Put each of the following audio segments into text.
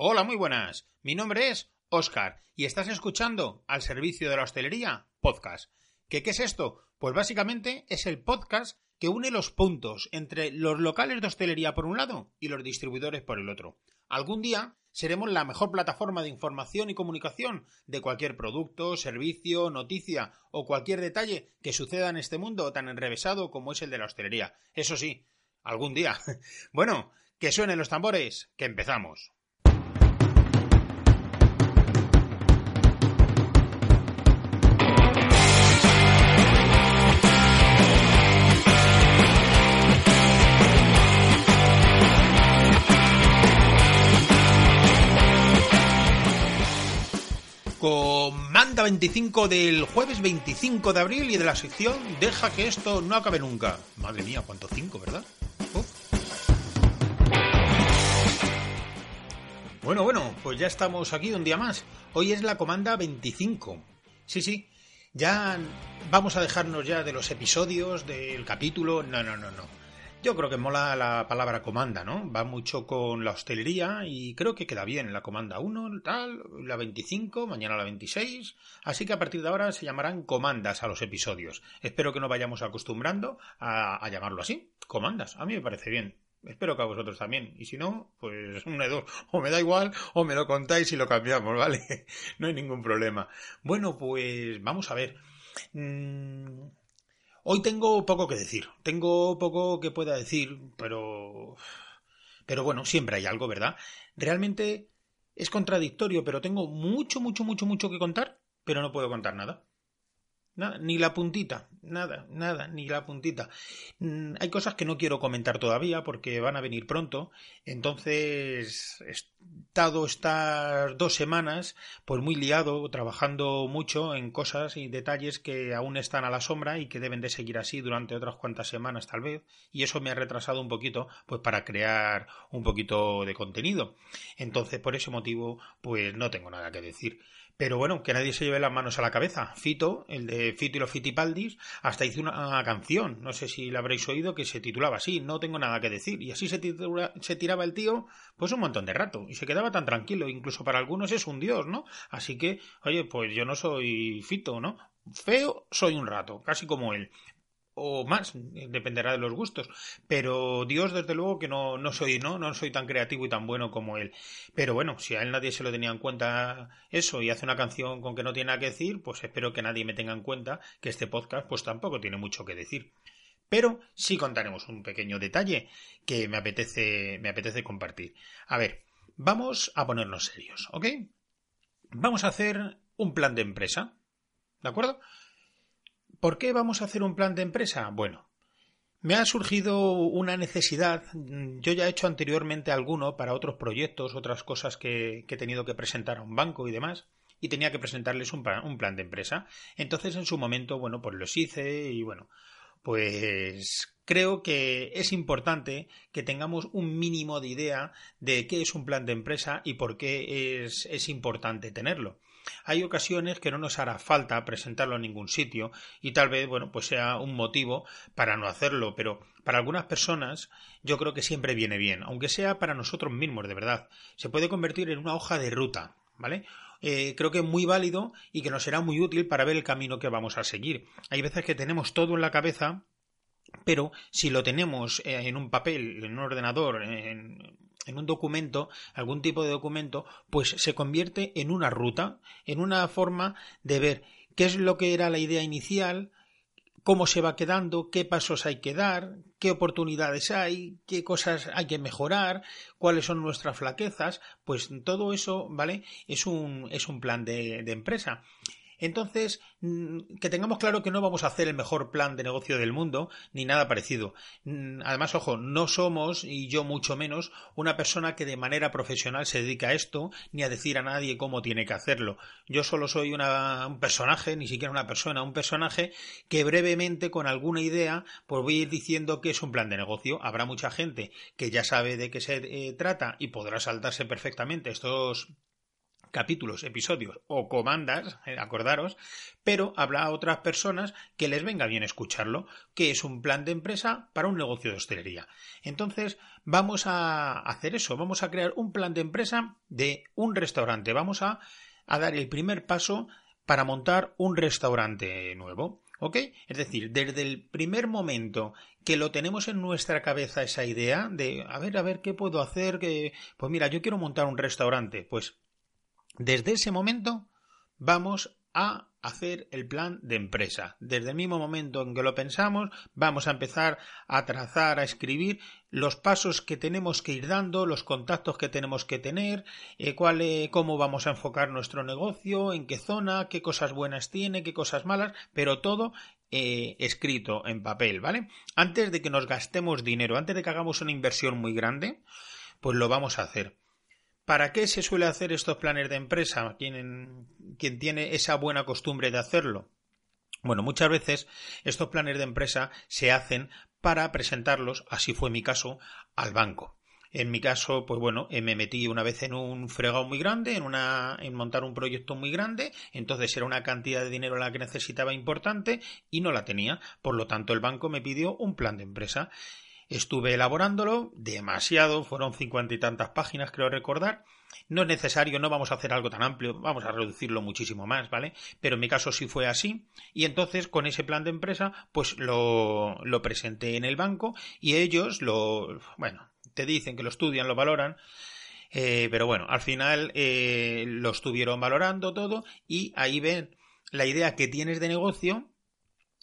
Hola, muy buenas. Mi nombre es Oscar y estás escuchando al servicio de la hostelería podcast. ¿Qué, ¿Qué es esto? Pues básicamente es el podcast que une los puntos entre los locales de hostelería por un lado y los distribuidores por el otro. Algún día seremos la mejor plataforma de información y comunicación de cualquier producto, servicio, noticia o cualquier detalle que suceda en este mundo tan enrevesado como es el de la hostelería. Eso sí, algún día. bueno, que suenen los tambores, que empezamos. Comanda 25 del jueves 25 de abril y de la sección Deja que esto no acabe nunca. Madre mía, cuánto 5, ¿verdad? Bueno, bueno, pues ya estamos aquí un día más. Hoy es la comanda 25. Sí, sí. Ya vamos a dejarnos ya de los episodios, del capítulo. No, no, no, no. Yo creo que mola la palabra comanda, ¿no? Va mucho con la hostelería y creo que queda bien la comanda 1, tal, la 25, mañana la 26. Así que a partir de ahora se llamarán comandas a los episodios. Espero que no vayamos acostumbrando a, a llamarlo así, comandas. A mí me parece bien. Espero que a vosotros también. Y si no, pues una de dos. O me da igual o me lo contáis y lo cambiamos, ¿vale? no hay ningún problema. Bueno, pues vamos a ver. Mm, Hoy tengo poco que decir, tengo poco que pueda decir, pero... Pero bueno, siempre hay algo, ¿verdad? Realmente es contradictorio, pero tengo mucho, mucho, mucho, mucho que contar, pero no puedo contar nada. Nada, ni la puntita, nada, nada, ni la puntita. Mm, hay cosas que no quiero comentar todavía porque van a venir pronto. Entonces, he estado estas dos semanas pues muy liado, trabajando mucho en cosas y detalles que aún están a la sombra y que deben de seguir así durante otras cuantas semanas tal vez. Y eso me ha retrasado un poquito pues para crear un poquito de contenido. Entonces, por ese motivo, pues no tengo nada que decir. Pero bueno, que nadie se lleve las manos a la cabeza. Fito, el de Fito y los Fitipaldis, hasta hizo una canción, no sé si la habréis oído, que se titulaba así, No tengo nada que decir. Y así se, se tiraba el tío, pues un montón de rato. Y se quedaba tan tranquilo. Incluso para algunos es un dios, ¿no? Así que, oye, pues yo no soy Fito, ¿no? Feo soy un rato, casi como él o más, dependerá de los gustos. Pero Dios, desde luego, que no, no soy, ¿no? No soy tan creativo y tan bueno como él. Pero bueno, si a él nadie se lo tenía en cuenta eso y hace una canción con que no tiene nada que decir, pues espero que nadie me tenga en cuenta que este podcast pues tampoco tiene mucho que decir. Pero sí contaremos un pequeño detalle que me apetece, me apetece compartir. A ver, vamos a ponernos serios, ¿ok? Vamos a hacer un plan de empresa. ¿De acuerdo? ¿Por qué vamos a hacer un plan de empresa? Bueno, me ha surgido una necesidad. Yo ya he hecho anteriormente alguno para otros proyectos, otras cosas que, he tenido que presentar a un banco y demás, y tenía que presentarles un plan, de empresa. Entonces, en su momento, bueno, pues los hice y bueno, pues creo que es importante que tengamos un mínimo de idea de qué es un plan de empresa y por qué es importante tenerlo. Hay ocasiones que no nos hará falta presentarlo en ningún sitio y tal vez, bueno, pues sea un motivo para no hacerlo, pero para algunas personas yo creo que siempre viene bien, aunque sea para nosotros mismos, de verdad. Se puede convertir en una hoja de ruta, ¿vale? Eh, creo que es muy válido y que nos será muy útil para ver el camino que vamos a seguir. Hay veces que tenemos todo en la cabeza, pero si lo tenemos eh, en un papel, en un ordenador, en, en un documento, algún tipo de documento, pues se convierte en una ruta, en una forma de ver qué es lo que era la idea inicial, cómo se va quedando, qué pasos hay que dar, qué oportunidades hay, qué cosas hay que mejorar, cuáles son nuestras flaquezas, pues todo eso, ¿vale? Es un, es un plan de, de empresa. Entonces, mm, que tengamos claro que no vamos a hacer el mejor plan de negocio del mundo, ni nada parecido. Mm, además, ojo, no somos, y yo mucho menos, una persona que de manera profesional se dedica a esto, ni a decir a nadie cómo tiene que hacerlo. Yo solo soy un personaje, ni siquiera una persona, un personaje que brevemente, con alguna idea, pues voy a ir diciendo que es un plan de negocio. Habrá mucha gente que ya sabe de qué se eh, trata y podrá saltarse perfectamente estos capítulos, episodios o comandas, eh, acordaros, pero habrá otras personas que les venga bien escucharlo, que es un plan de empresa para un negocio de hostelería. Entonces, vamos a hacer eso, vamos a crear un plan de empresa de un restaurante, vamos a, a dar el primer paso para montar un restaurante nuevo. ¿Ok? Es decir, desde el primer momento que lo tenemos en nuestra cabeza esa idea de, a ver, a ver, ¿qué puedo hacer? Que, pues mira, yo quiero montar un restaurante. Pues desde ese momento vamos a hacer el plan de empresa. Desde el mismo momento en que lo pensamos, vamos a empezar a trazar, a escribir los pasos que tenemos que ir dando, los contactos que tenemos que tener, eh, cuál, eh, cómo vamos a enfocar nuestro negocio, en qué zona, qué cosas buenas tiene, qué cosas malas, pero todo eh, escrito en papel, ¿vale? Antes de que nos gastemos dinero, antes de que hagamos una inversión muy grande, pues lo vamos a hacer. ¿Para qué se suele hacer estos planes de empresa? ¿Quién, tiene esa buena costumbre de hacerlo? Bueno, muchas veces estos planes de empresa se hacen para presentarlos, así fue mi caso, al banco. En mi caso, pues bueno, eh, me metí una vez en un fregado muy grande, en una, en montar un proyecto muy grande, entonces era una cantidad de dinero la que necesitaba importante y no la tenía. Por lo tanto, el banco me pidió un plan de empresa. Estuve elaborándolo demasiado, fueron cincuenta y tantas páginas, creo recordar. No es necesario, no vamos a hacer algo tan amplio, vamos a reducirlo muchísimo más, ¿vale? Pero en mi caso sí fue así. Y entonces, con ese plan de empresa, pues lo, lo presenté en el banco y ellos lo, bueno, te dicen que lo estudian, lo valoran. Eh, pero bueno, al final eh, lo estuvieron valorando todo y ahí ven la idea que tienes de negocio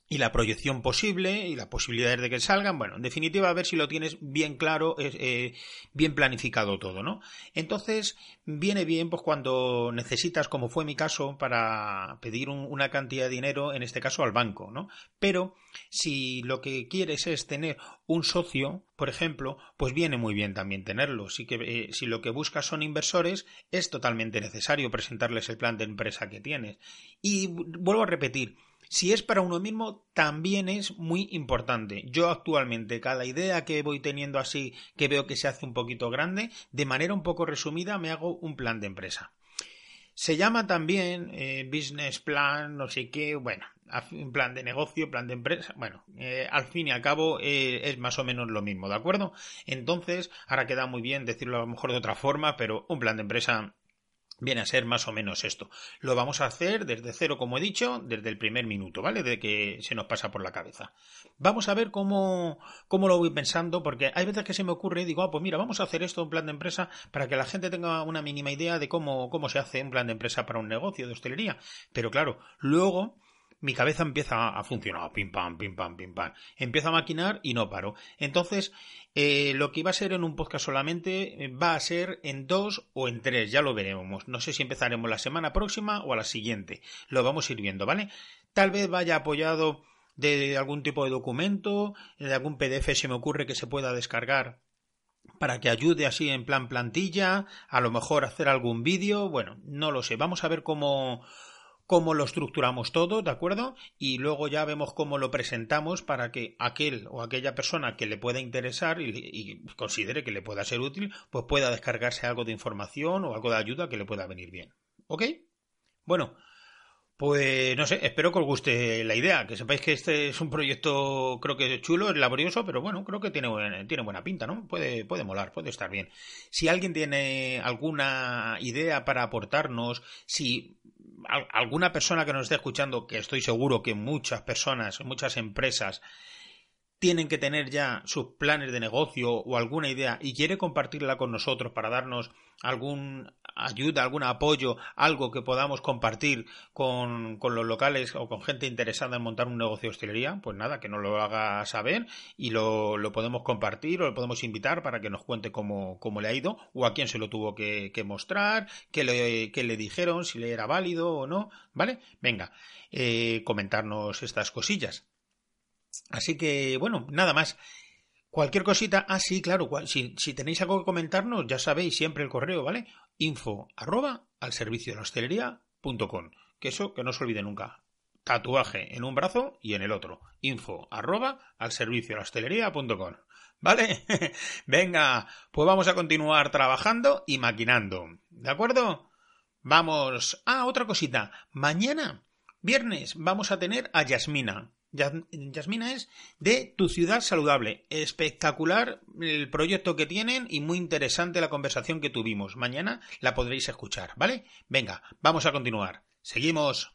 y la proyección posible y las posibilidades de que salgan. Bueno, en definitiva, a ver si lo tienes bien claro, eh, bien planificado todo, ¿no? Entonces, viene bien, pues cuando necesitas, como fue mi caso, para pedir una cantidad de dinero, en este caso al banco, ¿no? Pero si lo que quieres es tener un socio, por ejemplo, pues viene muy bien también tenerlo. Si, que, eh, si lo que buscas son inversores, es totalmente necesario presentarles el plan de empresa que tienes. Y vuelvo a repetir, si es para uno mismo, también es muy importante. Yo actualmente, cada idea que voy teniendo así, que veo que se hace un poquito grande, de manera un poco resumida, me hago un plan de empresa. Se llama también eh, business plan, no sé qué, bueno, un plan de negocio, plan de empresa, bueno, eh, al fin y al cabo eh, es más o menos lo mismo, ¿de acuerdo? Entonces, ahora queda muy bien decirlo a lo mejor de otra forma, pero un plan de empresa Viene a ser más o menos esto. Lo vamos a hacer desde cero, como he dicho, desde el primer minuto, ¿vale? De que se nos pasa por la cabeza. Vamos a ver cómo, cómo lo voy pensando, porque hay veces que se me ocurre y digo, ah, pues mira, vamos a hacer esto, un plan de empresa, para que la gente tenga una mínima idea de cómo, cómo se hace un plan de empresa para un negocio de hostelería. Pero claro, luego mi cabeza empieza a funcionar, pim pam, pim pam, pim pam. Empiezo a maquinar y no paro. Entonces, eh, lo que iba a ser en un podcast solamente eh, va a ser en dos o en tres, ya lo veremos. No sé si empezaremos la semana próxima o a la siguiente. Lo vamos a ir viendo, ¿vale? Tal vez vaya apoyado de algún tipo de documento, de algún PDF se me ocurre que se pueda descargar para que ayude así en plan plantilla, a lo mejor hacer algún vídeo, bueno, no lo sé, vamos a ver cómo, cómo lo estructuramos todo, ¿de acuerdo? Y luego ya vemos cómo lo presentamos para que aquel o aquella persona que le pueda interesar y, considere que le pueda ser útil, pues pueda descargarse algo de información o algo de ayuda que le pueda venir bien. ¿Ok? Bueno, pues no sé, espero que os guste la idea, que sepáis que este es un proyecto creo que es chulo, es laborioso, pero bueno, creo que tiene, tiene buena pinta, ¿no? Puede, puede molar, puede estar bien. Si alguien tiene alguna idea para aportarnos, si alguna persona que nos esté escuchando, que estoy seguro que muchas personas, muchas empresas tienen que tener ya sus planes de negocio o alguna idea y quiere compartirla con nosotros para darnos algún ayuda, algún apoyo, algo que podamos compartir con, con, los locales o con gente interesada en montar un negocio de hostelería, pues nada, que nos lo haga saber y lo, lo podemos compartir o lo podemos invitar para que nos cuente cómo, cómo le ha ido o a quién se lo tuvo que, mostrar, qué le, qué le dijeron, si le era válido o no, ¿vale? Venga, eh, comentarnos estas cosillas. Así que, bueno, nada más. Cualquier cosita, ah, sí, claro, si, tenéis algo que comentarnos, ya sabéis siempre el correo, ¿vale? Info arroba al servicio de la hostelería punto com. Que eso, que no se olvide nunca. Tatuaje en un brazo y en el otro. Info arroba al servicio de la hostelería punto com. ¿Vale? Venga, pues vamos a continuar trabajando y maquinando. ¿De acuerdo? Vamos. Ah, otra cosita. Mañana, viernes, vamos a tener a Yasmina. Yasmina es de Tu Ciudad Saludable. Espectacular el proyecto que tienen y muy interesante la conversación que tuvimos. Mañana la podréis escuchar, ¿vale? Venga, vamos a continuar. Seguimos.